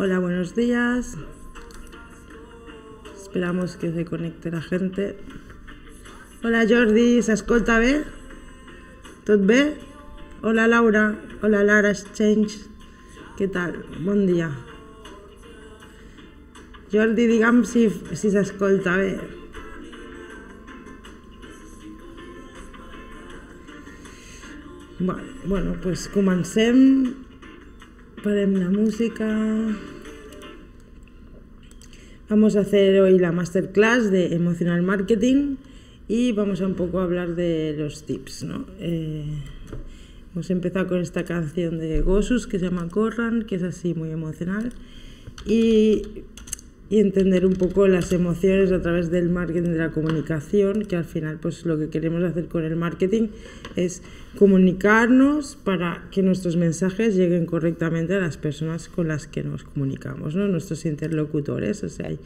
Hola, buenos días. Esperamos que se conecte la gente. Hola Jordi, s'escolta bé? Tot bé? Hola Laura, hola Lara Exchange. Què tal? Bon dia. Jordi, digue'm si, si s'escolta bé. Bueno, bueno, pues comencem. Parem la música. Vamos a hacer hoy la masterclass de Emotional Marketing y vamos a un poco hablar de los tips. ¿no? Eh, hemos empezado con esta canción de Gosus que se llama Corran, que es así muy emocional. Y y entender un poco las emociones a través del marketing de la comunicación, que al final pues lo que queremos hacer con el marketing es comunicarnos para que nuestros mensajes lleguen correctamente a las personas con las que nos comunicamos, ¿no? nuestros interlocutores, o sea, hay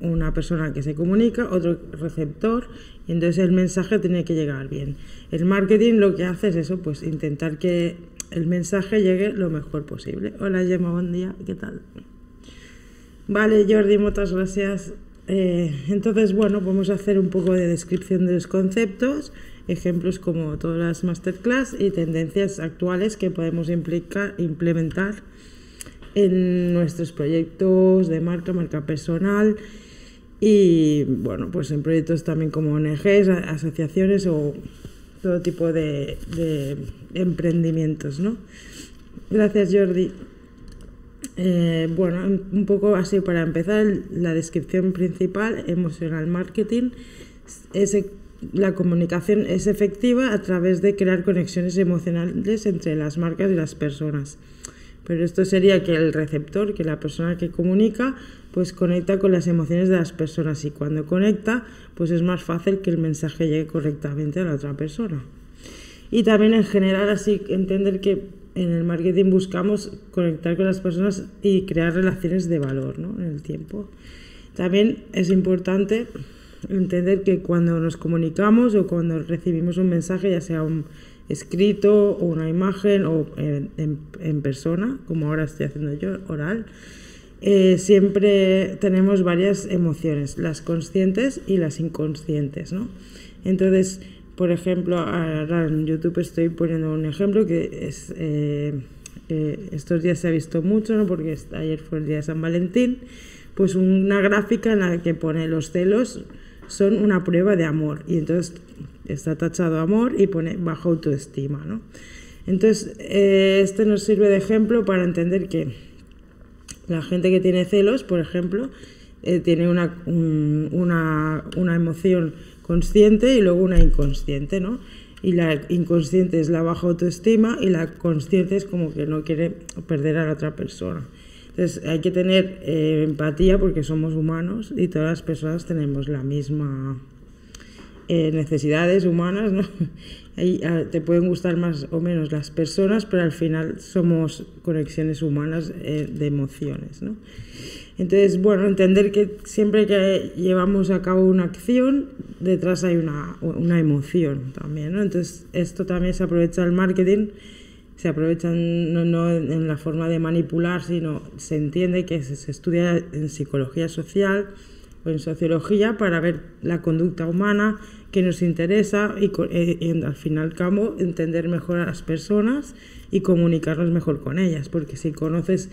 una persona que se comunica, otro receptor, y entonces el mensaje tiene que llegar bien. El marketing lo que hace es eso, pues intentar que el mensaje llegue lo mejor posible. Hola Gemma, buen día, ¿qué tal? Vale, Jordi, muchas gracias. Eh, entonces, bueno, vamos a hacer un poco de descripción de los conceptos, ejemplos como todas las masterclass y tendencias actuales que podemos implicar, implementar en nuestros proyectos de marca, marca personal y, bueno, pues en proyectos también como ONGs, asociaciones o todo tipo de, de emprendimientos, ¿no? Gracias, Jordi. Eh, bueno, un poco así para empezar, la descripción principal, emocional marketing, es, e, la comunicación es efectiva a través de crear conexiones emocionales entre las marcas y las personas. Pero esto sería que el receptor, que la persona que comunica, pues conecta con las emociones de las personas y cuando conecta, pues es más fácil que el mensaje llegue correctamente a la otra persona. Y también en general así entender que en el marketing buscamos conectar con las personas y crear relaciones de valor ¿no? en el tiempo. También es importante entender que cuando nos comunicamos o cuando recibimos un mensaje, ya sea un escrito o una imagen o en, persona, como ahora estoy haciendo yo, oral, eh, siempre tenemos varias emociones, las conscientes y las inconscientes. ¿no? Entonces, por ejemplo, ahora en YouTube estoy poniendo un ejemplo que es eh, eh, estos días se ha visto mucho, ¿no? porque ayer fue el día de San Valentín, pues una gráfica en la que pone los celos son una prueba de amor y entonces está tachado amor y pone baja autoestima. ¿no? Entonces, eh, este nos sirve de ejemplo para entender que la gente que tiene celos, por ejemplo, tiene una, una, una emoción consciente y luego una inconsciente, ¿no? Y la inconsciente es la baja autoestima y la consciente es como que no quiere perder a la otra persona. Entonces hay que tener eh, empatía porque somos humanos y todas las personas tenemos la misma eh, necesidades humanas, ¿no? Ahí, te pueden gustar más o menos las personas, pero al final somos conexiones humanas eh, de emociones, ¿no? Entonces, bueno, entender que siempre que llevamos a cabo una acción, detrás hay una, una emoción también. Entonces, esto también se aprovecha el marketing, se aprovecha no, no, en la forma de manipular, sino se entiende que se, estudia en psicología social o en sociología para ver la conducta humana que nos interesa y, eh, y al final cabo entender mejor a las personas y comunicarnos mejor con ellas, porque si conoces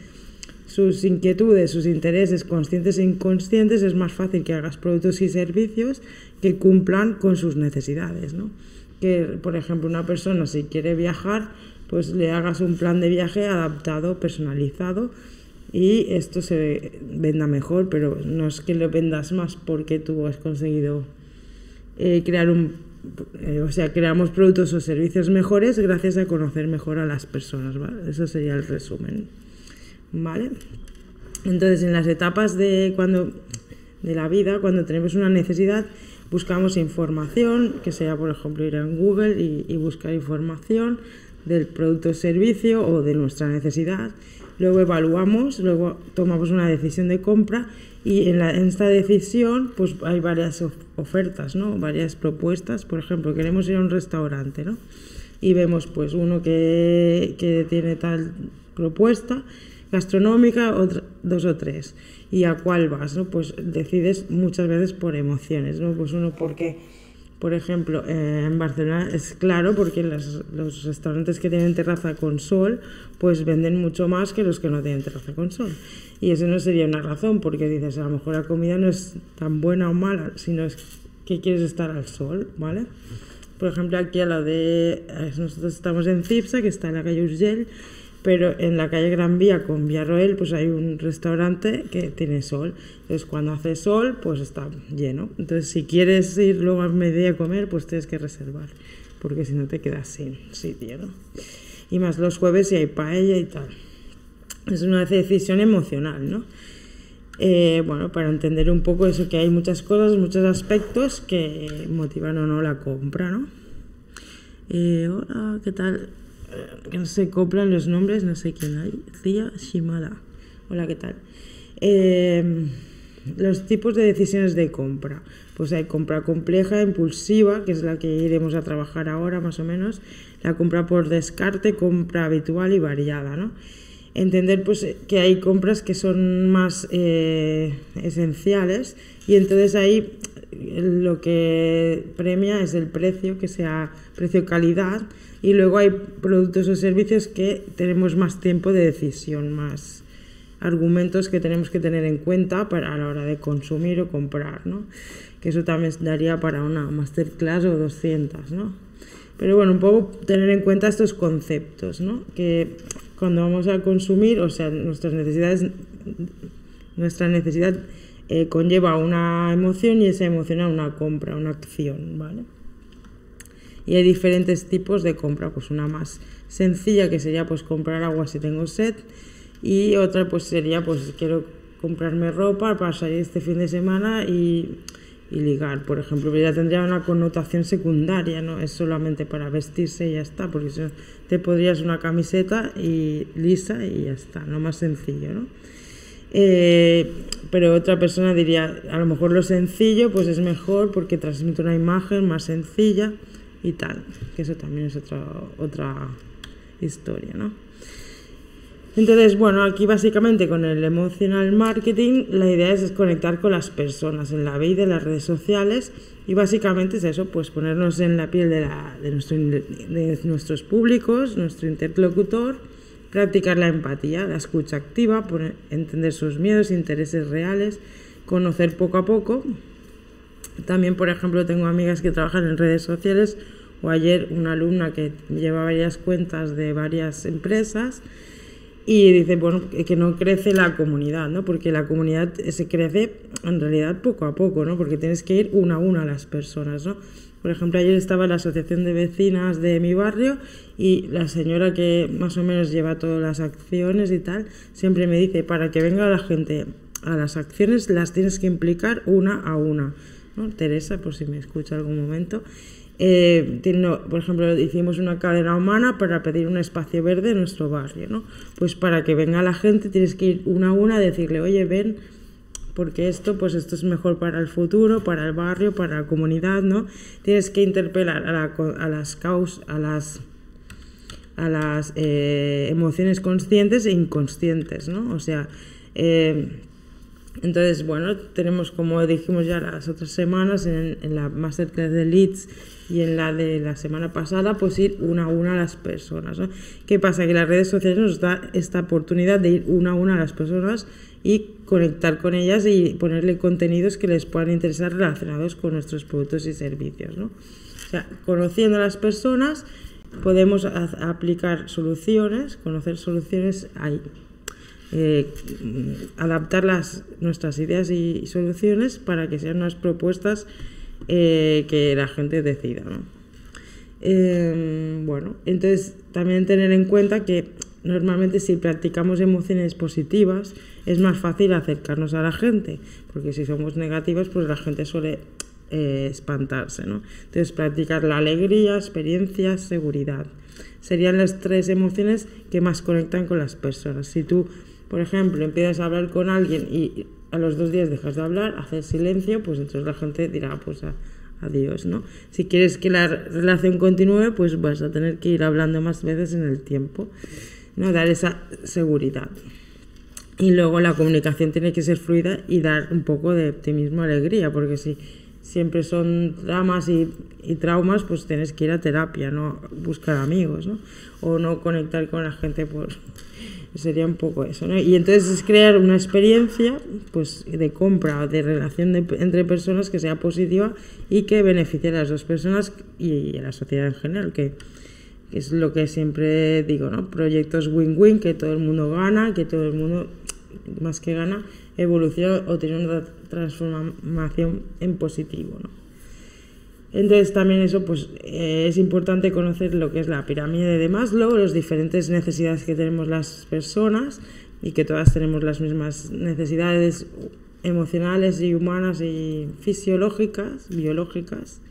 sus inquietudes, sus intereses conscientes e inconscientes, es más fácil que hagas productos y servicios que cumplan con sus necesidades. ¿no? Que, por ejemplo, una persona si quiere viajar, pues le hagas un plan de viaje adaptado, personalizado y esto se venda mejor, pero no es que lo vendas más porque tú has conseguido eh, crear un... Eh, o sea, creamos productos o servicios mejores gracias a conocer mejor a las personas. ¿vale? Eso sería el resumen. ¿Vale? Entonces, en las etapas de, cuando, de la vida, cuando tenemos una necesidad, buscamos información, que sea, por ejemplo, ir en Google y, buscar información del producto o servicio o de nuestra necesidad. Luego evaluamos, luego tomamos una decisión de compra y en, la, en esta decisión pues hay varias ofertas, ¿no? varias propuestas. Por ejemplo, queremos ir a un restaurante ¿no? y vemos pues uno que, que tiene tal propuesta gastronómica, dos o tres. ¿Y a cuál vas? ¿no? Pues decides muchas veces por emociones, ¿no? Pues uno porque, por ejemplo, eh, en Barcelona es claro porque los, restaurantes que tienen terraza con sol, pues venden mucho más que los que no tienen terraza con sol. Y eso no sería una razón, porque dices, a lo mejor la comida no es tan buena o mala, sino es que quieres estar al sol, ¿vale? Por ejemplo, aquí a la de... Nosotros estamos en Cipsa, que está en la calle Urgell, pero en la calle Gran Vía con Villarroel pues hay un restaurante que tiene sol. Entonces cuando hace sol pues está lleno. Entonces si quieres ir luego a mediodía a comer pues tienes que reservar porque si no te quedas sin sitio. ¿no? Y más los jueves si hay paella y tal. Es una decisión emocional, ¿no? Eh, bueno, para entender un poco eso, que hay muchas cosas, muchos aspectos que motivan o no la compra, ¿no? Eh, hola, ¿qué tal? Que no se coplan los nombres, no sé quién hay. Cia Shimada. Hola, ¿qué tal? Em, los tipos de decisiones de compra. Pues hay compra compleja, impulsiva, que es la que iremos a trabajar ahora más o menos. La compra por descarte, compra habitual y variada, ¿no? Entender pues que hay compras que son más eh, esenciales y entonces ahí lo que premia es el precio, que sea precio-calidad, y luego hay productos o servicios que tenemos más tiempo de decisión, más argumentos que tenemos que tener en cuenta para a la hora de consumir o comprar, ¿no? Que eso también daría para una masterclass o 200, ¿no? Pero bueno, un poco tener en cuenta estos conceptos, ¿no? Que cuando vamos a consumir, o sea, nuestras necesidades, nuestra necesidad eh, conlleva una emoción y esa emoción a una compra, una acción, ¿vale? Y hay diferentes tipos de compra, pues una más sencilla que sería pues comprar agua si tengo sed y otra pues sería pues quiero comprarme ropa para salir este fin de semana y, y ligar, por ejemplo, ya tendría una connotación secundaria, no es solamente para vestirse y ya está, porque si te podrías una camiseta y lisa y ya está, no más sencillo, ¿no? Eh, pero otra persona diría, a lo mejor lo sencillo pues es mejor porque transmite una imagen más sencilla y tal, que eso también es otra, otra historia, ¿no? Entonces, bueno, aquí básicamente con el emotional marketing la idea es conectar con las personas en la vida, en las redes sociales y básicamente es eso, pues ponernos en la piel de, la, de, nuestro, de nuestros públicos, nuestro interlocutor Practicar la empatía, la escucha activa, entender sus miedos, intereses reales, conocer poco a poco. También, por ejemplo, tengo amigas que trabajan en redes sociales o ayer una alumna que lleva varias cuentas de varias empresas y dice, bueno, que no crece la comunidad, ¿no? Porque la comunidad se crece en realidad poco a poco, ¿no? Porque tienes que ir una a una a las personas, ¿no? Por ejemplo, ayer estaba la asociación de vecinas de mi barrio y la señora que más o menos lleva todas las acciones y tal, siempre me dice, para que venga la gente a las acciones las tienes que implicar una a una. ¿No? Teresa, por si me escucha algún momento. Eh, por ejemplo, hicimos una cadena humana para pedir un espacio verde en nuestro barrio, ¿no? Pues para que venga la gente tienes que ir una a una a decirle, oye, ven, porque esto, pues esto es mejor para el futuro, para el barrio, para la comunidad, ¿no? Tienes que interpelar a, las causas, a las a las eh, emociones conscientes e inconscientes, ¿no? O sea, eh, entonces, bueno, tenemos, como dijimos ya las otras semanas, en, en, la Masterclass de Leeds y en la de la semana pasada, pues ir una a una a las personas. ¿no? ¿Qué pasa? Que las redes sociales nos da esta oportunidad de ir una a una a las personas y conectar con ellas y ponerle contenidos que les puedan interesar relacionados con nuestros productos y servicios. ¿no? O sea, conociendo a las personas podemos aplicar soluciones, conocer soluciones ahí. Eh, adaptar las, nuestras ideas y soluciones para que sean unas propuestas eh, que la gente decida. ¿no? Eh, bueno, entonces también tener en cuenta que normalmente si practicamos emociones positivas es más fácil acercarnos a la gente, porque si somos negativas pues la gente suele eh, espantarse. ¿no? Entonces practicar la alegría, experiencia, seguridad. Serían las tres emociones que más conectan con las personas. Si tú, por ejemplo, empiezas a hablar con alguien y a los dos días dejas de hablar, haces silencio, pues entonces la gente dirá, pues a, adiós, ¿no? Si quieres que la relación continúe, pues vas a tener que ir hablando más veces en el tiempo, ¿no? Dar esa seguridad. Y luego la comunicación tiene que ser fluida y dar un poco de optimismo, alegría, porque si siempre son dramas y, traumas, pues tienes que ir a terapia, no buscar amigos, ¿no? O no conectar con la gente por... Sería un poco eso, ¿no? Y entonces es crear una experiencia pues, de compra de relación entre personas que sea positiva y que beneficie a las dos personas y a la sociedad en general, que, que es lo que siempre digo, ¿no? Proyectos win-win, que todo el mundo gana, que todo el mundo, más que gana, evoluciona o tiene una transformación en positivo, ¿no? Entonces también eso pues eh, es importante conocer lo que es la pirámide de Maslow, las diferentes necesidades que tenemos las personas y que todas tenemos las mismas necesidades emocionales y humanas y fisiológicas, biológicas.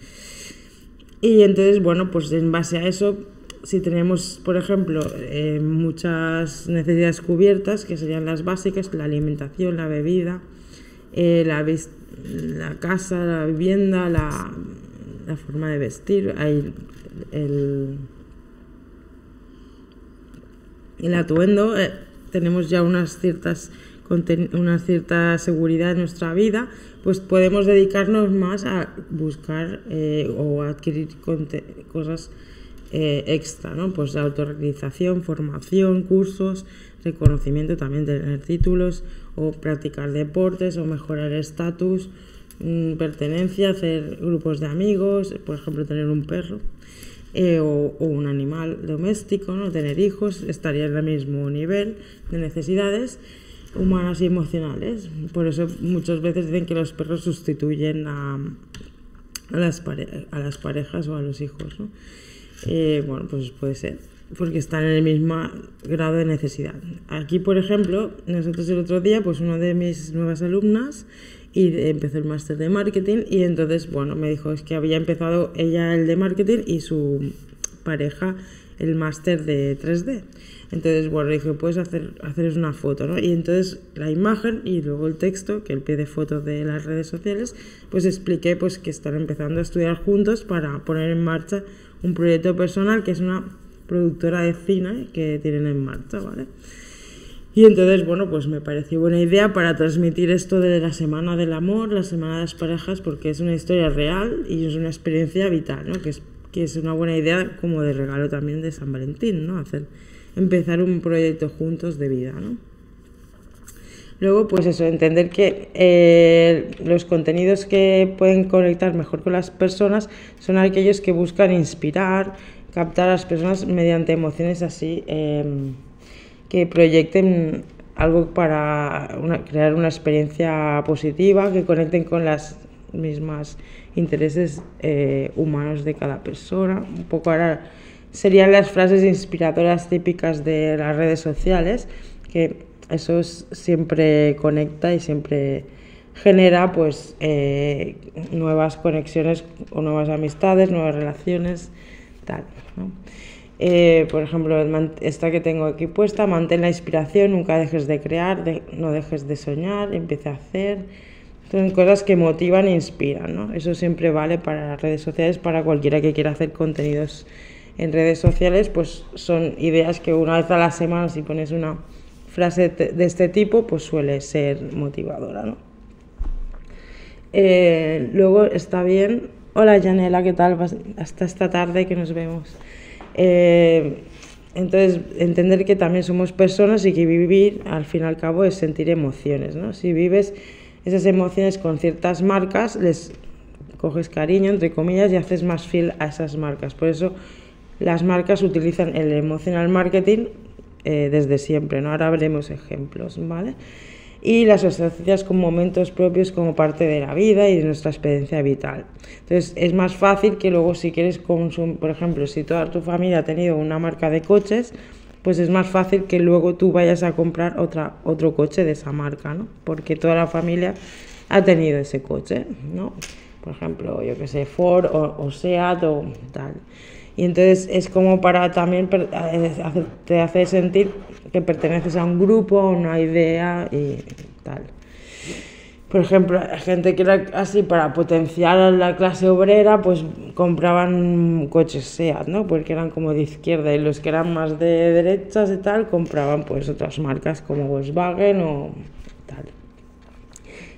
Y entonces, bueno, pues en base a eso, si tenemos, por ejemplo, eh, muchas necesidades cubiertas, que serían las básicas, la alimentación, la bebida, eh, la, la casa, la vivienda, la la forma de vestir, el, el atuendo, eh, tenemos ya unas ciertas una cierta seguridad en nuestra vida, pues podemos dedicarnos más a buscar eh, o adquirir cosas eh, extra, ¿no? Pues autorrealización, formación, cursos, reconocimiento, también tener títulos, o practicar deportes, o mejorar estatus, pertenencia, hacer grupos de amigos, por ejemplo, tener un perro eh, o, un animal doméstico, ¿no? tener hijos, estaría en el mismo nivel de necesidades humanas y emocionales. Por eso muchas veces dicen que los perros sustituyen a, a, las, a las parejas o a los hijos. ¿no? Eh, bueno, pues puede ser, porque están en el mismo grado de necesidad. Aquí, por ejemplo, nosotros el otro día, pues una de mis nuevas alumnas y empezó el máster de marketing y entonces, bueno, me dijo es que había empezado ella el de marketing y su pareja el máster de 3D. Entonces, bueno, dije, puedes hacer, hacer una foto, ¿no? Y entonces la imagen y luego el texto, que el pie de foto de las redes sociales, pues expliqué pues que están empezando a estudiar juntos para poner en marcha un proyecto personal que es una productora de cine que tienen en marcha, ¿vale? Y entonces, bueno, pues me pareció buena idea para transmitir esto de la Semana del Amor, la Semana de las Parejas, porque es una historia real y es una experiencia vital, ¿no? Que es, que es una buena idea como de regalo también de San Valentín, ¿no? Hacer, empezar un proyecto juntos de vida, ¿no? Luego, pues eso, entender que eh, los contenidos que pueden conectar mejor con las personas son aquellos que buscan inspirar, captar a las personas mediante emociones así. Eh, que proyecten algo para crear una experiencia positiva, que conecten con las mismas intereses eh, humanos de cada persona. Un poco ahora serían las frases inspiradoras típicas de las redes sociales, que eso siempre conecta y siempre genera pues eh, nuevas conexiones o nuevas amistades, nuevas relaciones, tal. Eh, por ejemplo, esta que tengo aquí puesta, mantén la inspiración, nunca dejes de crear, no dejes de soñar, empieza a hacer. Son cosas que motivan e inspiran, ¿no? Eso siempre vale para las redes sociales, para cualquiera que quiera hacer contenidos en redes sociales, pues son ideas que una vez a la semana, si pones una frase de este tipo, pues suele ser motivadora, ¿no? Eh, luego está bien. Hola Janela, ¿qué tal? Hasta esta tarde que nos vemos. Eh, entonces, entender que también somos personas y que vivir, al fin y al cabo, es sentir emociones. ¿no? Si vives esas emociones con ciertas marcas, les coges cariño, entre comillas, y haces más fiel a esas marcas. Por eso las marcas utilizan el emotional marketing eh, desde siempre. ¿no? Ahora veremos ejemplos. ¿vale? Y las asocias con momentos propios como parte de la vida y de nuestra experiencia vital. Entonces es más fácil que luego si quieres consumir, por ejemplo, si toda tu familia ha tenido una marca de coches, pues es más fácil que luego tú vayas a comprar otra, otro coche de esa marca, ¿no? Porque toda la familia ha tenido ese coche, ¿no? Por ejemplo, yo que sé, Ford o, o Seat o tal. Y entonces es como para también te hace sentir que perteneces a un grupo, a una idea y tal. por ejemplo, gente que era así para potenciar a la clase obrera, pues compraban coches SEAT, ¿no? Porque eran como de izquierda y los que eran más de derechas y tal compraban pues otras marcas como Volkswagen o tal.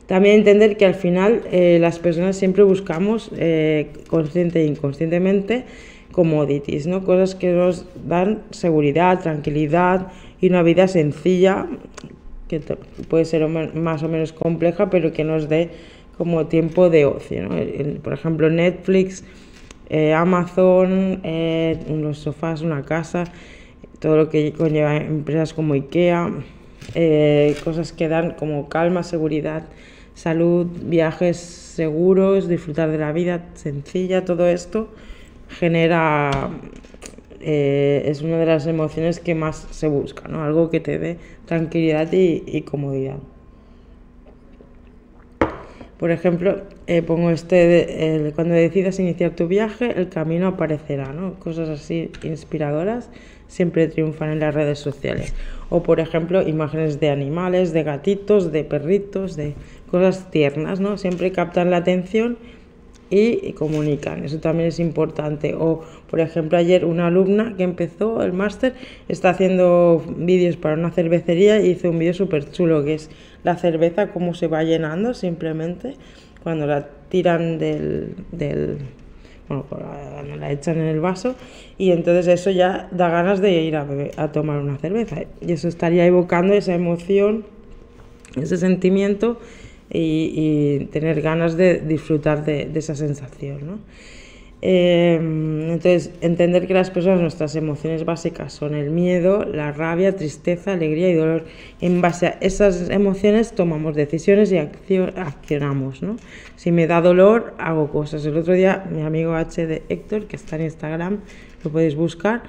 También entender que al final eh, las personas siempre buscamos, eh, consciente e inconscientemente, commodities, ¿no? Cosas que nos dan seguridad, tranquilidad y una vida sencilla que puede ser más o menos compleja, pero que nos dé como tiempo de ocio. por ejemplo, Netflix, eh, Amazon, eh, unos sofás, una casa, todo lo que conlleva empresas como IKEA, eh, cosas que dan como calma, seguridad, salud, viajes seguros, disfrutar de la vida sencilla, todo esto genera eh, es una de las emociones que más se busca, ¿no? Algo que te dé tranquilidad y, comodidad. Por ejemplo, eh, pongo este, cuando decidas iniciar tu viaje, el camino aparecerá, ¿no? Cosas así inspiradoras siempre triunfan en las redes sociales. O por ejemplo, imágenes de animales, de gatitos, de perritos, de cosas tiernas, ¿no? Siempre captan la atención y comunican. Eso también es importante. O, por ejemplo, ayer una alumna que empezó el máster está haciendo vídeos para una cervecería y hizo un vídeo súper chulo que es la cerveza, cómo se va llenando simplemente cuando la tiran del, del bueno, la, echan en el vaso y entonces eso ya da ganas de ir a, a tomar una cerveza. Y eso estaría evocando esa emoción, ese sentimiento y, tener ganas de disfrutar de, esa sensación. ¿no? Em, entonces, entender que las personas, nuestras emociones básicas son el miedo, la rabia, tristeza, alegría y dolor. En base a esas emociones tomamos decisiones y accionamos. ¿no? Si me da dolor, hago cosas. El otro día, mi amigo H de Héctor, que está en Instagram, lo podéis buscar,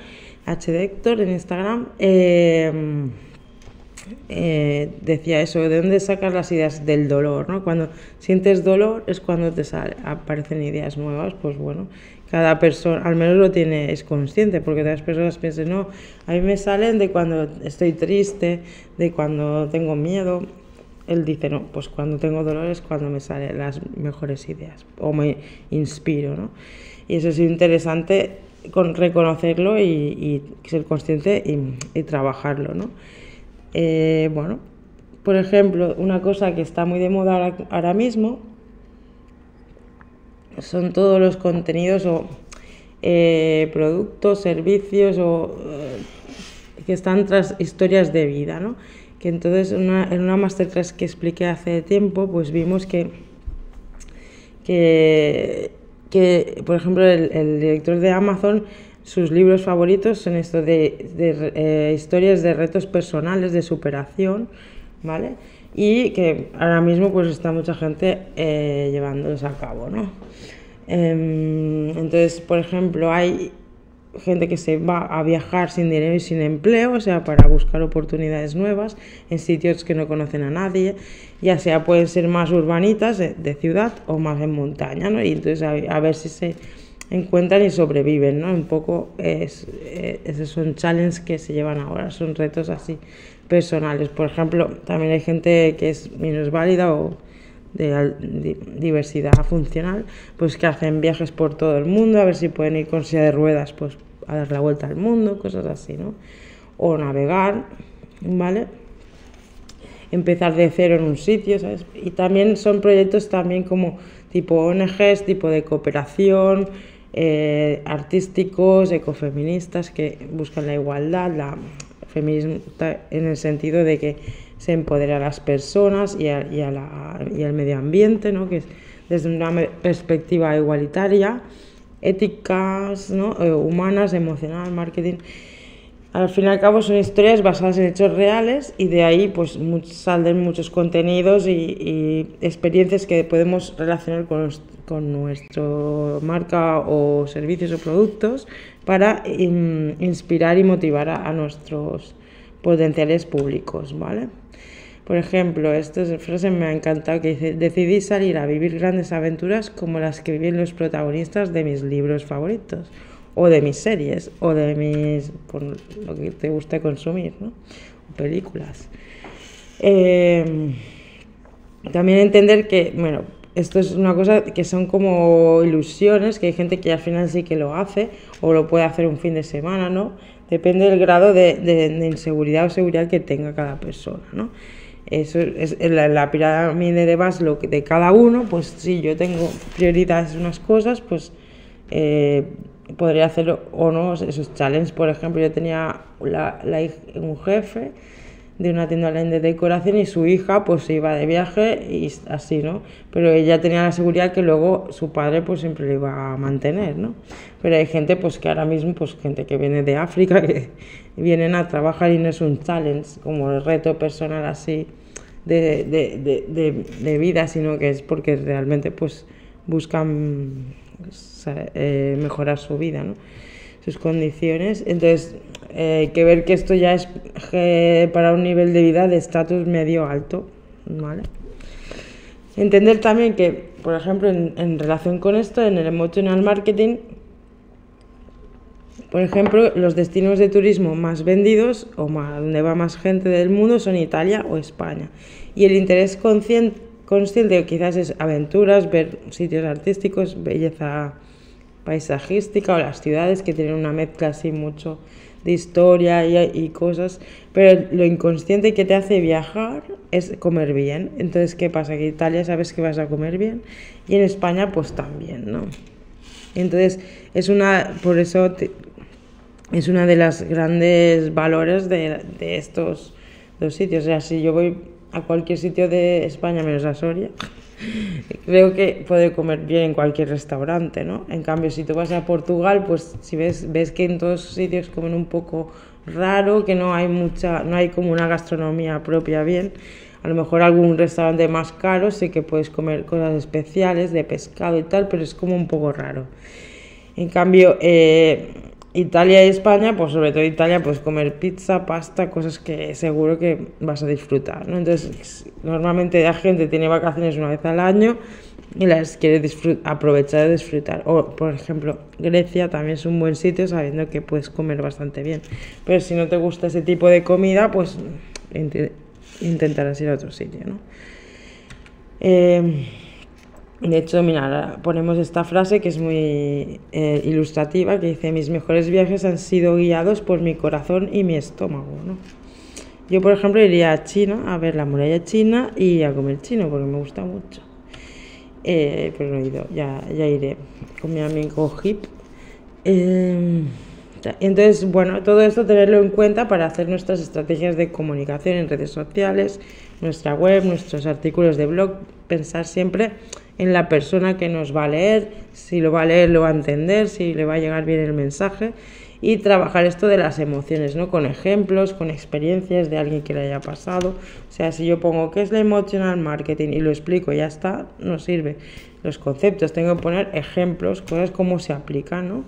H de Héctor en Instagram, eh, eh, decía eso, ¿de dónde sacas las ideas del dolor? ¿no? Cuando sientes dolor es cuando te aparecen ideas nuevas, pues bueno, cada persona, al menos lo tiene, es consciente, porque otras personas piensan, no, a mí me salen de cuando estoy triste, de cuando tengo miedo. Él dice, no, pues cuando tengo dolor es cuando me salen las mejores ideas o me inspiro, ¿no? Y eso es interesante con reconocerlo y, ser consciente y, y trabajarlo, ¿no? Eh, bueno, por ejemplo, una cosa que está muy de moda ahora, mismo son todos los contenidos o eh, productos, servicios o eh, que están tras historias de vida, ¿no? Que entonces en una masterclass que expliqué hace tiempo, pues vimos que, que, por ejemplo, el director de Amazon sus libros favoritos son esto de, eh, historias de retos personales, de superación, ¿vale? Y que ahora mismo pues está mucha gente eh, llevándolos a cabo, ¿no? Em, entonces, por ejemplo, hay gente que se va a viajar sin dinero y sin empleo, o sea, para buscar oportunidades nuevas en sitios que no conocen a nadie, ya sea pueden ser más urbanitas de, ciudad o más en montaña, ¿no? Y entonces a ver si se encuentran y sobreviven, ¿no? Un poco es, eh, esos son challenges que se llevan ahora, son retos así personales. Por ejemplo, también hay gente que es menos válida o de, diversidad funcional, pues que hacen viajes por todo el mundo, a ver si pueden ir con silla de ruedas, pues a dar la vuelta al mundo, cosas así, ¿no? O navegar, ¿vale? Empezar de cero en un sitio, ¿sabes? Y también son proyectos también como tipo ONGs, tipo de cooperación, eh, artísticos, ecofeministas que buscan la igualdad, la feminismo en el sentido de que se empodera a las personas y, y, al medio ambiente, ¿no? que es desde una perspectiva igualitaria, éticas, ¿no? Eh, humanas, emocional, marketing al fin y al cabo son historias basadas en hechos reales y de ahí pues salen muchos contenidos y, experiencias que podemos relacionar con, con nuestra marca o servicios o productos para inspirar y motivar a, nuestros potenciales públicos, ¿vale? Por ejemplo, esta frase me ha encantado que dice, decidí salir a vivir grandes aventuras como las que viven los protagonistas de mis libros favoritos o de mis series, o de mis, por lo que te guste consumir, ¿no? películas. Em, también entender que, bueno, esto es una cosa que son como ilusiones, que hay gente que al final sí que lo hace o lo puede hacer un fin de semana, ¿no? Depende del grado de, inseguridad o seguridad que tenga cada persona, ¿no? Eso es la, la, pirámide de Maslow de cada uno, pues si yo tengo prioridades en unas cosas, pues eh, podría hacer o no esos challenges. Por ejemplo, yo tenía la, la, un jefe de una tienda online de decoración y su hija pues se iba de viaje y así, ¿no? Pero ella tenía la seguridad que luego su padre pues siempre le iba a mantener, ¿no? Pero hay gente pues que ahora mismo, pues gente que viene de África, que vienen a trabajar y no es un challenge como el reto personal así de, de, de, de vida, sino que es porque realmente pues buscan eh, mejorar su vida, ¿no? sus condiciones. Entonces, eh, hay que ver que esto ya es para un nivel de vida de estatus medio alto, ¿vale? Entender también que, por ejemplo, en, relación con esto, en el emotional marketing, por ejemplo, los destinos de turismo más vendidos o más, donde va más gente del mundo son Italia o España. Y el interés consciente, consciente quizás es aventuras, ver sitios artísticos, belleza paisajística o las ciudades que tienen una mezcla así mucho de historia y, cosas, pero lo inconsciente que te hace viajar es comer bien. Entonces, ¿qué pasa? Que en Italia sabes que vas a comer bien y en España pues también, ¿no? Entonces, es una, por eso es una de las grandes valores de, de estos dos sitios. O sea, si yo voy a cualquier sitio de España menos a Soria, creo que puede comer bien en cualquier restaurante, ¿no? En cambio, si tú vas a Portugal, pues si ves, ves que en todos sitios comen un poco raro, que no hay mucha, no hay como una gastronomía propia bien. A lo mejor algún restaurante más caro sí que puedes comer cosas especiales de pescado y tal, pero es como un poco raro. En cambio, eh, Italia y España, pues sobre todo Italia, pues comer pizza, pasta, cosas que seguro que vas a disfrutar, ¿no? Entonces, normalmente la gente tiene vacaciones una vez al año y las quiere aprovechar de disfrutar. O, por ejemplo, Grecia también es un buen sitio sabiendo que puedes comer bastante bien. Pero si no te gusta ese tipo de comida, pues intentarás ir a otro sitio, ¿no? Eh, de hecho, mira, ponemos esta frase que es muy eh, ilustrativa, que dice, mis mejores viajes han sido guiados por mi corazón y mi estómago. ¿no? Yo, por ejemplo, iría a China a ver la muralla china y a comer chino, porque me gusta mucho. Eh, pero no he ido, ya, ya iré con mi amigo Hip. Eh, entonces, bueno, todo esto tenerlo en cuenta para hacer nuestras estrategias de comunicación en redes sociales, nuestra web, nuestros artículos de blog, pensar siempre en la persona que nos va a leer, si lo va a leer lo va a entender, si le va a llegar bien el mensaje y trabajar esto de las emociones, ¿no? Con ejemplos, con experiencias de alguien que le haya pasado. O sea, si yo pongo qué es la emotional marketing y lo explico, ya está, no sirve. Los conceptos, tengo que poner ejemplos, cosas cómo se aplican, ¿no?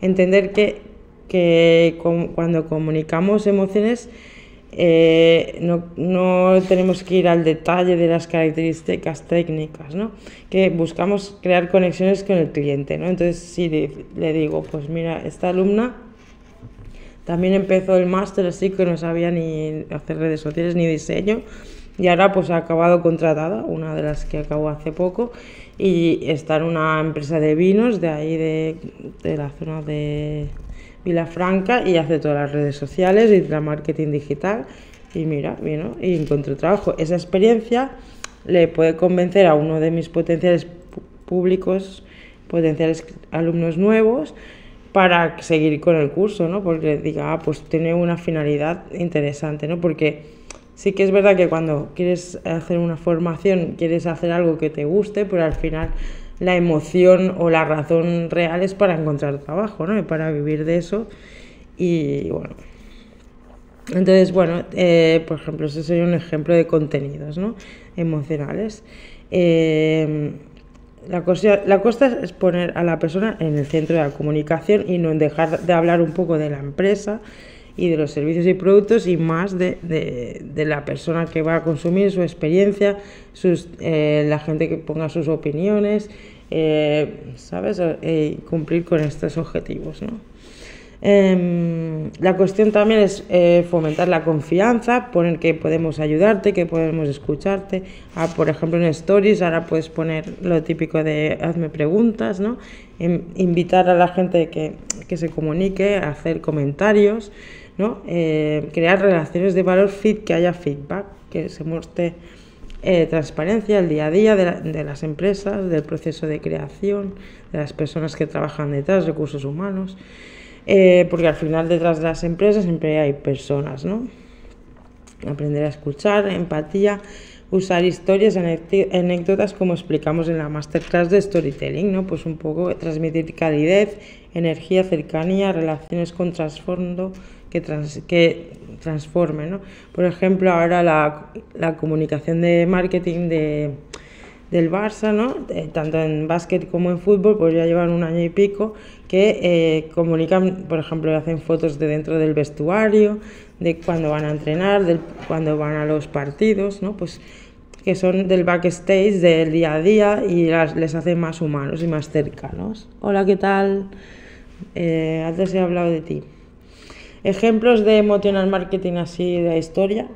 Entender que, que cuando comunicamos emociones eh, no, no, tenemos que ir al detalle de las características técnicas, ¿no? que buscamos crear conexiones con el cliente. ¿no? Entonces, si le, digo, pues mira, esta alumna también empezó el máster así que no sabía ni hacer redes sociales ni diseño y ahora pues ha acabado contratada, una de las que acabó hace poco, y está en una empresa de vinos de ahí de, de la zona de Franca y hace todas las redes sociales y la marketing digital. Y mira, vino y encontró trabajo. Esa experiencia le puede convencer a uno de mis potenciales públicos, potenciales alumnos nuevos, para seguir con el curso, ¿no? Porque diga, ah, pues tiene una finalidad interesante, ¿no? Porque sí que es verdad que cuando quieres hacer una formación, quieres hacer algo que te guste, pero al final la emoción o la razón real es para encontrar trabajo, ¿no? Y para vivir de eso. Y bueno. Entonces, bueno, eh, por ejemplo, ese sería un ejemplo de contenidos, ¿no? Emocionales. Eh, la, cosa, la cosa es poner a la persona en el centro de la comunicación y no dejar de hablar un poco de la empresa y de los servicios y productos y más de, de, de la persona que va a consumir, su experiencia, sus, eh, la gente que ponga sus opiniones, eh, ¿sabes? Eh, cumplir con estos objetivos, ¿no? Em, la cuestión también es eh, fomentar la confianza, poner que podemos ayudarte, que podemos escucharte. Ah, por ejemplo, en Stories ahora puedes poner lo típico de hazme preguntas, ¿no? invitar a la gente que, que, se comunique, hacer comentarios, ¿no? Eh, crear relaciones de valor, fit, que haya feedback, que se muestre eh, transparencia, el día a día de, las empresas, del proceso de creación, de las personas que trabajan detrás, recursos humanos. Eh, porque al final detrás de las empresas siempre hay personas, ¿no? Aprender a escuchar, empatía, usar historias, anécdotas como explicamos en la masterclass de storytelling, ¿no? Pues un poco transmitir calidez, energía, cercanía, relaciones con trasfondo que, que transformen, ¿no? Por ejemplo, ahora la, la comunicación de marketing de del Barça, ¿no? tanto en básquet como en fútbol, pues ya llevan un año y pico, que eh, comunican, por ejemplo, hacen fotos de dentro del vestuario, de cuando van a entrenar, de cuando van a los partidos, ¿no? Pues que son del backstage, del día a día y les hace más humanos y más cercanos. Hola, ¿qué tal? Eh, antes he hablado de ti. Ejemplos de emotional marketing así de historia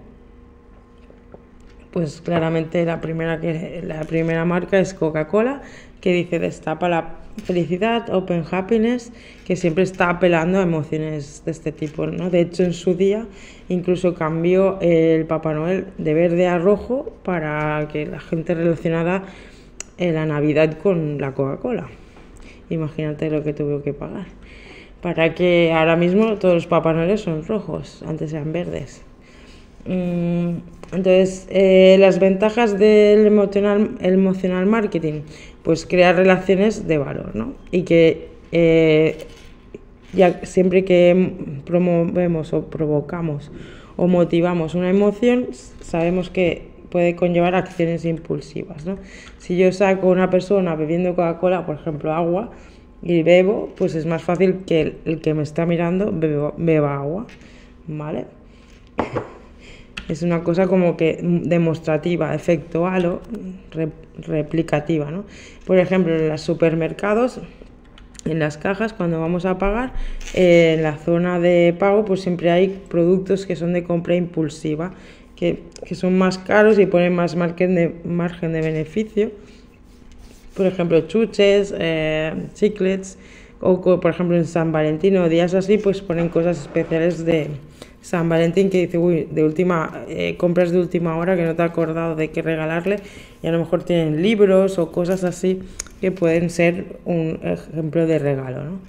pues claramente la primera, que, la primera marca es Coca-Cola, que dice destapa la felicidad, open happiness, que siempre está apelando a emociones de este tipo. ¿no? De hecho, en su día incluso cambió el Papá Noel de verde a rojo para que la gente relacionara la Navidad con la Coca-Cola. Imagínate lo que tuvo que pagar. Para que ahora mismo todos los Papá Noel son rojos, antes eran verdes. Mm, entonces, eh, las ventajas del emocional, emocional marketing, pues crear relaciones de valor, ¿no? Y que eh, siempre que promovemos o provocamos o motivamos una emoción, sabemos que puede conllevar acciones impulsivas, ¿no? Si yo saco a una persona bebiendo Coca-Cola, por ejemplo, agua, y bebo, pues es más fácil que el, que me está mirando beba, agua, ¿vale? es una cosa como que demostrativa, efecto halo, replicativa. ¿no? Por ejemplo, en los supermercados, en las cajas, cuando vamos a pagar, eh, en la zona de pago, pues siempre hay productos que son de compra impulsiva, que, son más caros y ponen más margen de, margen de beneficio. Por ejemplo, chuches, eh, chiclets, o por ejemplo en San Valentín o días así, pues ponen cosas especiales de, San Valentín que dice, uy, de última, eh, compras de última hora que no te has acordado de qué regalarle y a lo mejor tienen libros o cosas así que pueden ser un ejemplo de regalo, ¿no?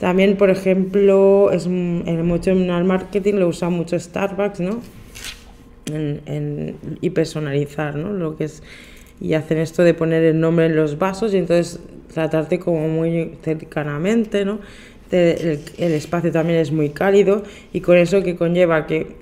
También, por ejemplo, es, en el marketing lo usa mucho Starbucks, ¿no? Y personalizar, ¿no? Lo que es, y hacen esto de poner el nombre en los vasos y entonces tratarte como muy cercanamente, ¿no? el, espacio también es muy cálido y con eso que conlleva que,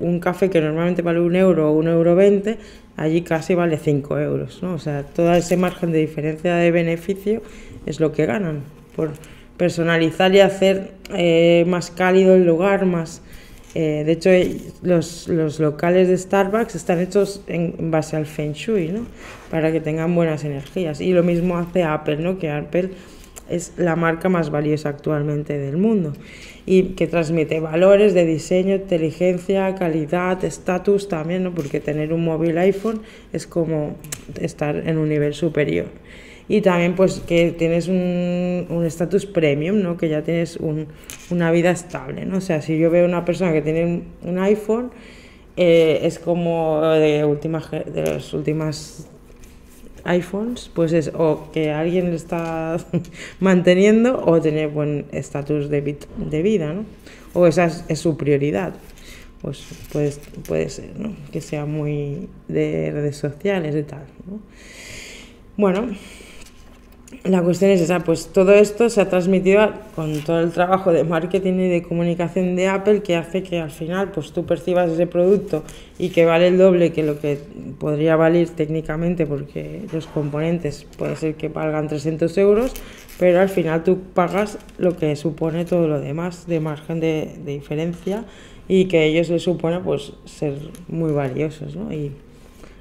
un café que normalmente vale un euro o un euro veinte, allí casi vale cinco euros, ¿no? O sea, todo ese margen de diferencia de beneficio es lo que ganan por personalizar y hacer eh, más cálido el lugar, más... Eh, de hecho, los, los, locales de Starbucks están hechos en, base al Feng Shui, ¿no? Para que tengan buenas energías. Y lo mismo hace Apple, ¿no? Que Apple es la marca más valiosa actualmente del mundo y que transmite valores de diseño, inteligencia, calidad, estatus también, ¿no? porque tener un móvil iPhone es como estar en un nivel superior. Y también pues que tienes un estatus premium, ¿no? que ya tienes un, una vida estable. ¿no? O sea, si yo veo una persona que tiene un iPhone, eh, es como de, última, de las últimas iPhones, pues es o que alguien le está manteniendo o tener buen estatus de, vida, ¿no? O esa es, su prioridad. Pues puede, puede ser, ¿no? Que sea muy de redes sociales y tal, ¿no? Bueno, la cuestión es esa, pues todo esto se ha transmitido con todo el trabajo de marketing y de comunicación de Apple que hace que al final pues tú percibas ese producto y que vale el doble que lo que podría valer técnicamente porque los componentes puede ser que valgan 300 euros, pero al final tú pagas lo que supone todo lo demás de margen de, diferencia y que a ellos les supone pues ser muy valiosos, ¿no? Y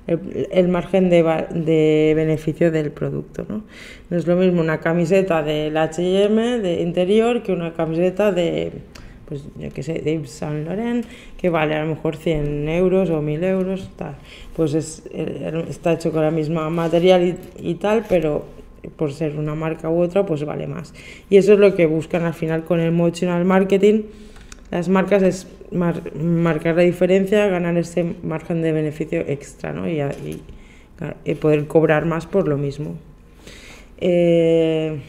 el, margen de, de, beneficio del producto. ¿no? no es lo mismo una camiseta del HM de interior que una camiseta de, pues yo qué sé, de Yves Saint Laurent, que vale a lo mejor 100 euros o 1000 euros, tal. Pues es, está hecho con la misma material y, tal, pero por ser una marca u otra, pues vale más. Y eso es lo que buscan al final con el emotional marketing. Las marcas es marcar la diferencia, ganar ese margen de beneficio extra, ¿no? Y, poder cobrar más por lo mismo. Eh,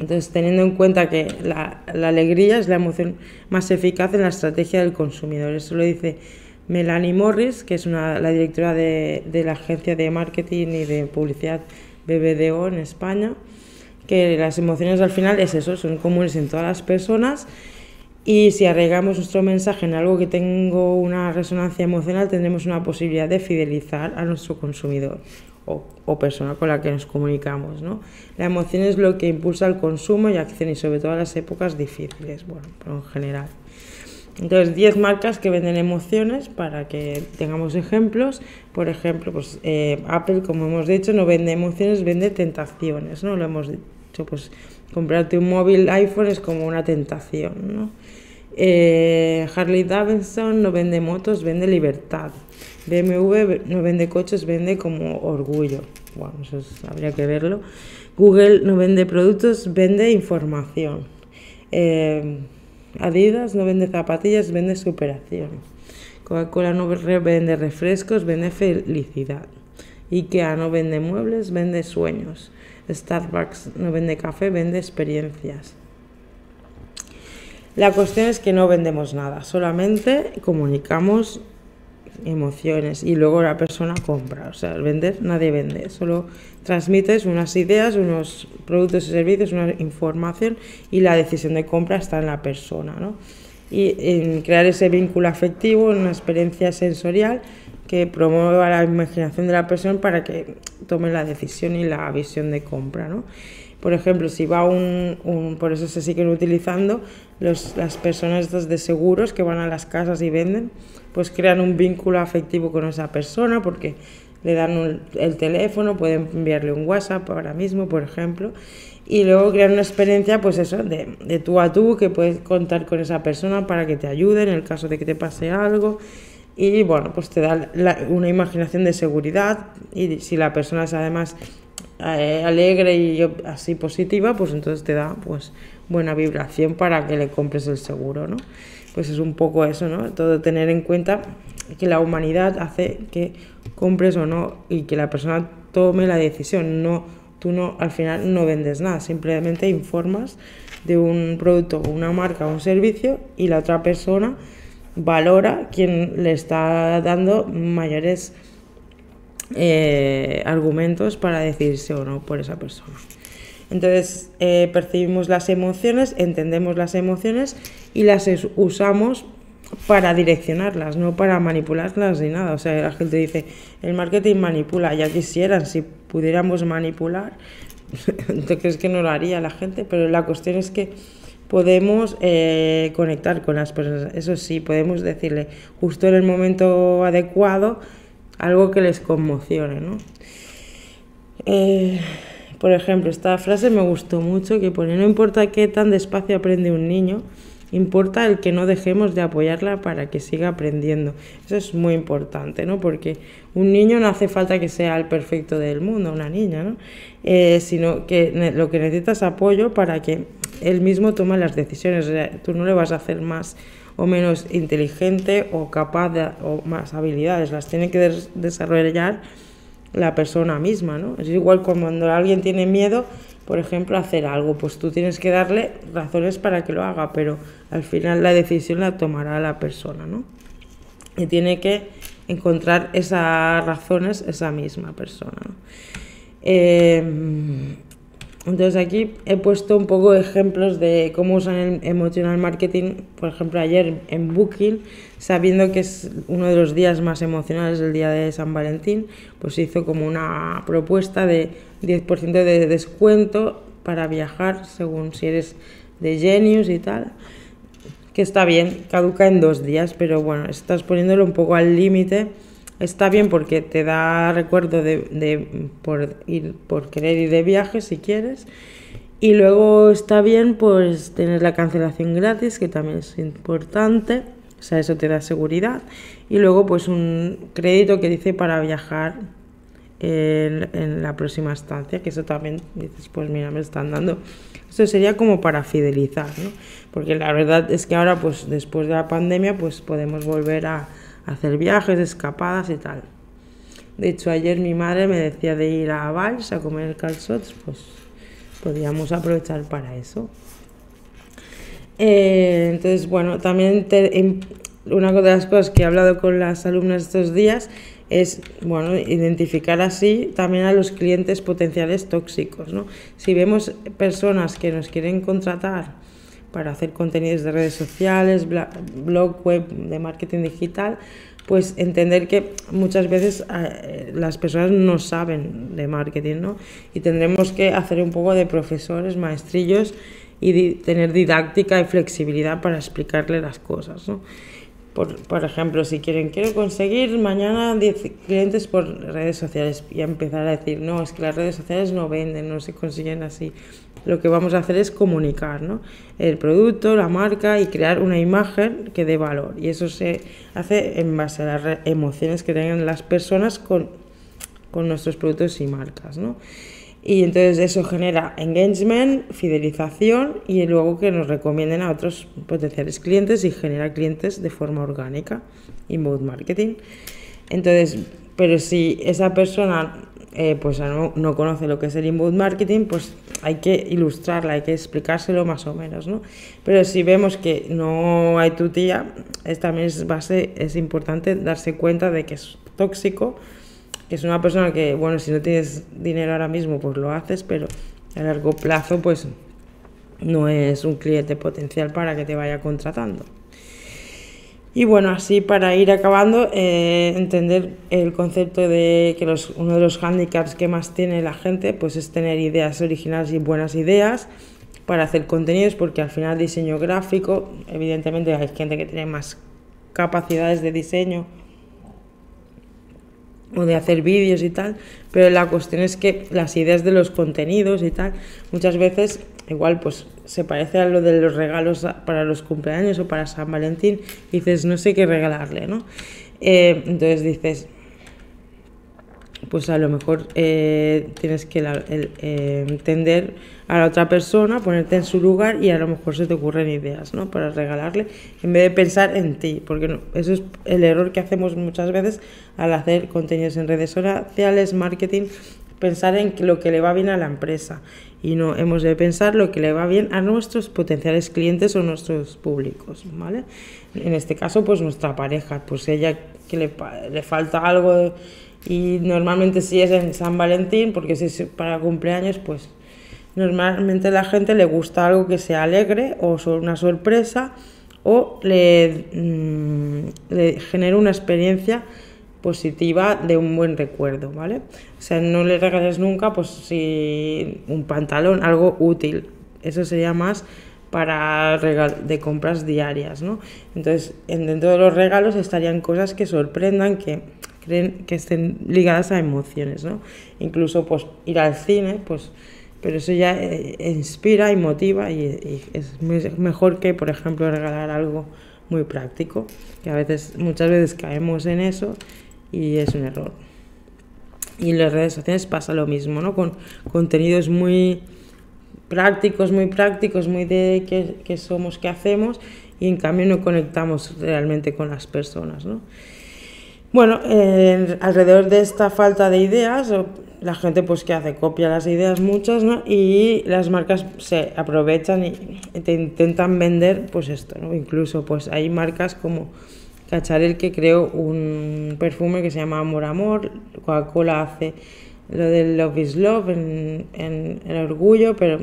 entonces, teniendo en cuenta que la, alegría es la emoción más eficaz en la estrategia del consumidor. Eso lo dice Melanie Morris, que es una, la directora de, la agencia de marketing y de publicidad BBDO en España, que las emociones al final es eso, son comunes en todas las personas y si arraigamos nuestro mensaje en algo que tenga una resonancia emocional, tendremos una posibilidad de fidelizar a nuestro consumidor o, persona con la que nos comunicamos. ¿no? La emoción es lo que impulsa el consumo y acción y sobre todo en las épocas difíciles, bueno, pero en general. Entonces, 10 marcas que venden emociones para que tengamos ejemplos. Por ejemplo, pues eh, Apple, como hemos dicho, no vende emociones, vende tentaciones, ¿no? Lo hemos dicho, pues comprarte un móvil iPhone es como una tentación, ¿no? Eh, Harley Davidson no vende motos, vende libertad. BMW no vende coches, vende como orgullo. Bueno, eso habría que verlo. Google no vende productos, vende información. Eh, Adidas no vende zapatillas, vende superación. Coca-Cola no vende refrescos, vende felicidad. IKEA no vende muebles, vende sueños. Starbucks no vende café, vende experiencias. La cuestión es que no vendemos nada, solamente comunicamos emociones y luego la persona compra. O sea, al vender nadie vende, solo transmites unas ideas, unos productos y servicios, una información y la decisión de compra está en la persona. ¿no? Y en crear ese vínculo afectivo, una experiencia sensorial que promueva la imaginación de la persona para que tome la decisión y la visión de compra. ¿no? Por ejemplo, si va un, por eso se siguen utilizando las personas de seguros que van a las casas y venden, pues crean un vínculo afectivo con esa persona porque le dan el teléfono, pueden enviarle un WhatsApp ahora mismo, por ejemplo, y luego crean una experiencia, pues eso, de, de tú a tú, que puedes contar con esa persona para que te ayude en el caso de que te pase algo. Y bueno, pues te da una imaginación de seguridad y si la persona es además eh, alegre y así positiva, pues entonces te da pues buena vibración para que le compres el seguro, ¿no? Pues es un poco eso, ¿no? Todo tener en cuenta que la humanidad hace que compres o no y que la persona tome la decisión, no tú no al final no vendes nada, simplemente informas de un producto, una marca, un servicio y la otra persona valora quien le está dando mayores eh, argumentos para decidirse o no por esa persona. Entonces eh, percibimos las emociones, entendemos las emociones y las usamos para direccionarlas, no para manipularlas ni nada. O sea, la gente dice, el marketing manipula, ya quisieran, si pudiéramos manipular, entonces que no lo haría la gente, pero la cuestión es que podemos eh, conectar con las personas. Eso sí, podemos decirle justo en el momento adecuado algo que les conmocione, ¿no? Eh, por ejemplo, esta frase me gustó mucho que pone, no importa qué tan despacio aprende un niño, importa el que no dejemos de apoyarla para que siga aprendiendo. Eso es muy importante, ¿no? Porque un niño no hace falta que sea el perfecto del mundo, una niña, ¿no? Eh, sino que lo que necesita es apoyo para que él mismo tome las decisiones. tú no le vas a hacer más o menos inteligente o capaz de, o más habilidades, las tiene que desarrollar la persona misma, ¿no? Es igual cuando alguien tiene miedo, por ejemplo, a hacer algo, pues tú tienes que darle razones para que lo haga, pero al final la decisión la tomará la persona, ¿no? Y tiene que encontrar esas razones esa misma persona. ¿no? Eh, entonces aquí he puesto un poco ejemplos de cómo usan el emotional marketing, por ejemplo ayer en Booking, sabiendo que es uno de los días más emocionales, el día de San Valentín, pues hizo como una propuesta de 10% de descuento para viajar según si eres de Genius y tal, que está bien, caduca en dos días, pero bueno, estás poniéndolo un poco al límite está bien porque te da recuerdo de, de por ir por querer ir de viaje si quieres. Y luego está bien pues tener la cancelación gratis que también es importante. O sea eso te da seguridad. Y luego pues un crédito que dice para viajar en, en la próxima estancia que eso también dices pues mira me están dando. Eso sería como para fidelizar ¿no? porque la verdad es que ahora pues después de la pandemia pues podemos volver a hacer viajes, escapadas y tal. De hecho, ayer mi madre me decía de ir a Valls a comer calzots, pues podíamos aprovechar para eso. Eh, entonces, bueno, también una de las cosas que he hablado con las alumnas estos días es bueno, identificar así también a los clientes potenciales tóxicos. ¿no? Si vemos personas que nos quieren contratar para hacer contenidos de redes sociales, blog, web, de marketing digital, pues entender que muchas veces eh, las personas no saben de marketing, ¿no? Y tendremos que hacer un poco de profesores, maestrillos y tener didáctica y flexibilidad para explicarle las cosas, ¿no? Por, por, ejemplo, si quieren, quiero conseguir mañana 10 clientes por redes sociales y empezar a decir, no, es que las redes sociales no venden, no se consiguen así lo que vamos a hacer es comunicar ¿no? el producto, la marca y crear una imagen que dé valor. Y eso se hace en base a las emociones que tengan las personas con, con nuestros productos y marcas. ¿no? Y entonces eso genera engagement, fidelización y luego que nos recomienden a otros potenciales clientes y genera clientes de forma orgánica, inbound marketing. Entonces, pero si esa persona eh, pues no, no, conoce lo que es el inbound marketing, pues hay que ilustrarla, hay que explicárselo más o menos, ¿no? Pero si vemos que no hay tu tía, es, también es, base, es importante darse cuenta de que es tóxico, que es una persona que, bueno, si no tienes dinero ahora mismo, pues lo haces, pero a largo plazo, pues no es un cliente potencial para que te vaya contratando. Y bueno, así para ir acabando, eh, entender el concepto de que los, uno de los handicaps que más tiene la gente pues es tener ideas originales y buenas ideas para hacer contenidos, porque al final diseño gráfico, evidentemente hay gente que tiene más capacidades de diseño o de hacer vídeos y tal, pero la cuestión es que las ideas de los contenidos y tal, muchas veces igual pues se parece a lo de los regalos para los cumpleaños o para San Valentín, dices, no sé qué regalarle, ¿no? Eh, entonces dices, pues a lo mejor eh, tienes que eh, entender a la otra persona, ponerte en su lugar y a lo mejor se te ocurren ideas, ¿no? Para regalarle, en vez de pensar en ti, porque eso es el error que hacemos muchas veces al hacer contenidos en redes sociales, marketing, pensar en lo que le va bien a la empresa y no hemos de pensar lo que le va bien a nuestros potenciales clientes o nuestros públicos, ¿vale? En este caso, pues nuestra pareja, pues ella que le, falta algo y normalmente si es en San Valentín, porque si es para cumpleaños, pues normalmente a la gente le gusta algo que sea alegre o una sorpresa o le, mm, le genera una experiencia positiva de un buen recuerdo, ¿vale? O sea, no le regales nunca, pues si un pantalón, algo útil. Eso sería más para de compras diarias, ¿no? Entonces, dentro de los regalos estarían cosas que sorprendan, que creen que estén ligadas a emociones, ¿no? Incluso, pues, ir al cine, pues, pero eso ya eh, inspira y motiva y, y es mejor que, por ejemplo, regalar algo muy práctico, que a veces, muchas veces caemos en eso y es un error. Y en las redes sociales pasa lo mismo, ¿no? Con contenidos muy prácticos, muy prácticos, muy de qué, somos, qué hacemos, y en cambio no conectamos realmente con las personas, ¿no? Bueno, alrededor de esta falta de ideas, la gente pues que hace copia las ideas muchas, ¿no? Y las marcas se aprovechan y te intentan vender pues esto, ¿no? Incluso pues hay marcas como Cacharel que creó un perfume que se llama Amor Amor, Coca-Cola hace lo del Love is Love en, el orgullo, pero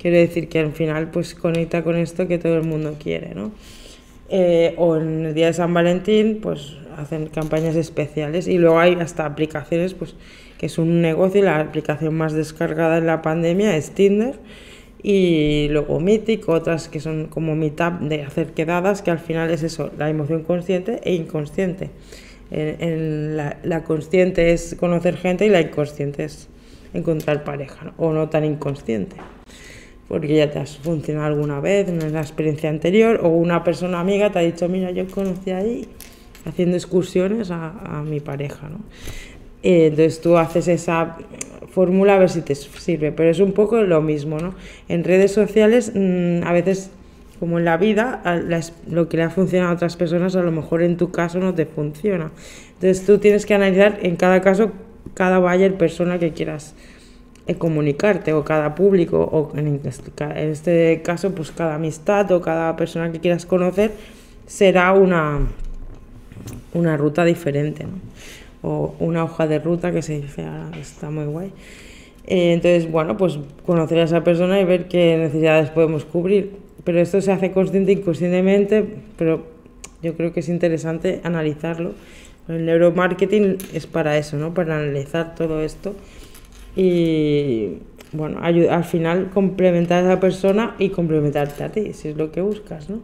quiero decir que al final pues conecta con esto que todo el mundo quiere, ¿no? Eh, o en el día de San Valentín pues hacen campañas especiales y luego hay hasta aplicaciones pues que es un negocio y la aplicación más descargada en la pandemia es Tinder y luego Mythic, otras que son como mitad de hacer quedadas, que al final es eso, la emoción consciente e inconsciente. En, la, consciente es conocer gente y la inconsciente es encontrar pareja, o no tan inconsciente, porque ya te has funcionado alguna vez en la experiencia anterior, o una persona amiga te ha dicho, mira, yo conocí ahí haciendo excursiones a, mi pareja, ¿no? Eh, entonces tú haces esa fórmula a ver si te sirve, pero es un poco lo mismo, ¿no? En redes sociales mm, a veces como en la vida, lo que le ha funcionado a otras personas a lo mejor en tu caso no te funciona. Entonces tú tienes que analizar en cada caso cada buyer persona que quieras eh, comunicarte o cada público o en este, caso pues cada amistad o cada persona que quieras conocer será una, una ruta diferente o una hoja de ruta que se dice ahora está muy guay. Eh, entonces, bueno, pues conocer a esa persona y ver qué necesidades podemos cubrir pero esto se hace consciente e inconscientemente, pero yo creo que es interesante analizarlo. El neuromarketing es para eso, ¿no? Para analizar todo esto y, bueno, al final complementar a esa persona y complementarte a ti, si es lo que buscas, ¿no?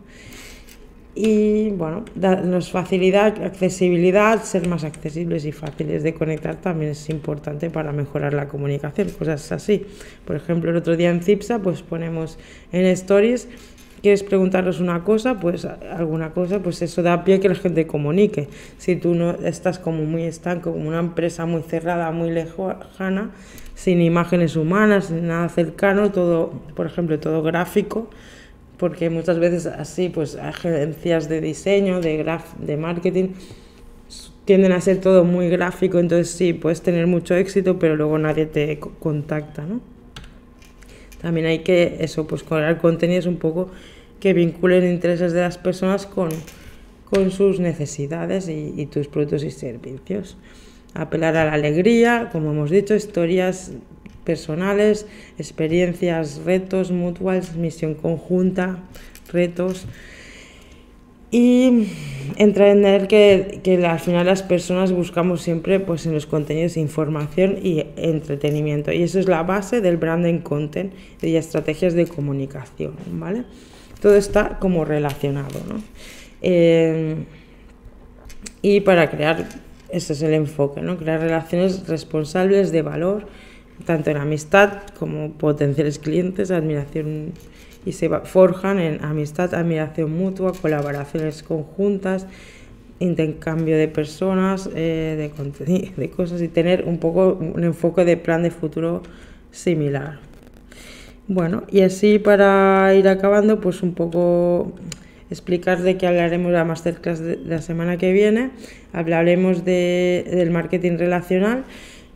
Y bueno, darnos facilidad, accesibilidad, ser más accesibles y fáciles de conectar también es importante para mejorar la comunicación, cosas así. Por ejemplo, el otro día en Cipsa pues ponemos en stories quieres preguntarnos una cosa, pues alguna cosa, pues eso da pie a que la gente comunique. Si tú no estás como muy estanco, como una empresa muy cerrada, muy lejana, sin imágenes humanas, sin nada cercano, todo, por ejemplo, todo gráfico, porque muchas veces así, pues agencias de diseño, de, graf de marketing, tienden a ser todo muy gráfico, entonces sí, puedes tener mucho éxito, pero luego nadie te contacta, ¿no? También hay que, eso, pues crear contenidos un poco que vinculen intereses de las personas con, con sus necesidades y, y tus productos y servicios. Apelar a la alegría, como hemos dicho, historias personales, experiencias, retos mutuals, misión conjunta, retos. Y entender que, que al final las personas buscamos siempre pues, en los contenidos información y entretenimiento. Y eso es la base del branding content y estrategias de comunicación. ¿vale? Todo está como relacionado. ¿no? Eh, y para crear, ese es el enfoque, ¿no? crear relaciones responsables de valor tanto en amistad como potenciales clientes, admiración y se forjan en amistad, admiración mutua, colaboraciones conjuntas, intercambio de personas, eh, de de cosas y tener un poco un enfoque de plan de futuro similar. Bueno, y así para ir acabando, pues un poco explicar de qué hablaremos la masterclass de la semana que viene. Hablaremos de, del marketing relacional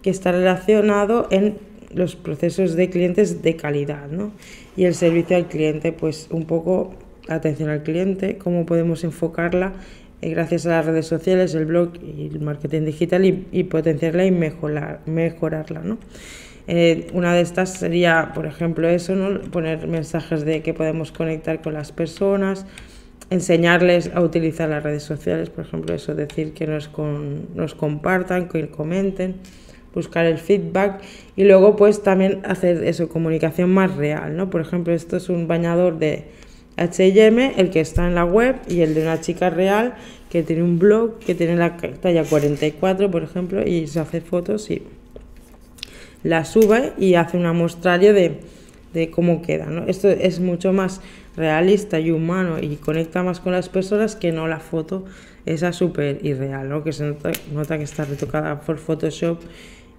que está relacionado en los procesos de clientes de calidad, ¿no? Y el servicio al cliente, pues un poco atención al cliente, cómo podemos enfocarla eh, gracias a las redes sociales, el blog y el marketing digital y, potenciarla y mejorar, mejorarla, ¿no? Eh, una de estas sería, por ejemplo, eso, ¿no? poner mensajes de que podemos conectar con las personas, enseñarles a utilizar las redes sociales, por ejemplo, eso, decir que nos, con, nos compartan, que comenten buscar el feedback y luego pues también hacer eso, comunicación más real, ¿no? Por ejemplo, esto es un bañador de H&M, el que está en la web y el de una chica real que tiene un blog que tiene la talla 44, por ejemplo, y se hace fotos y la sube y hace un muestrario de, de cómo queda, ¿no? Esto es mucho más realista y humano y conecta más con las personas que no la foto esa súper irreal, ¿no? Que se nota que está retocada por Photoshop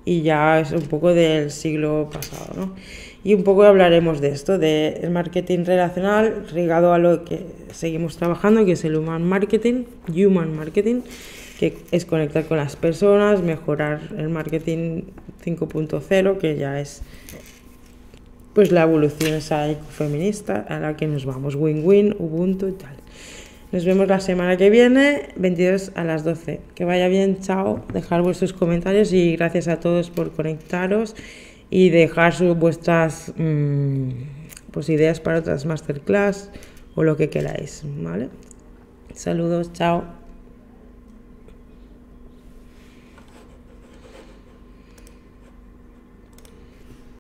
y ya es un poco del siglo pasado. ¿no? Y un poco hablaremos de esto, del marketing relacional, ligado a lo que seguimos trabajando, que es el human marketing, human marketing, que es conectar con las personas, mejorar el marketing 5.0, que ya es pues la evolución esa feminista a la que nos vamos, win-win, Ubuntu y tal. Nos vemos la semana que viene, 22 a las 12. Que vaya bien, chao. Dejar vuestros comentarios y gracias a todos por conectaros y dejar sus, vuestras mm, pues, ideas para otras masterclass o lo que queráis, ¿vale? Saludos, chao.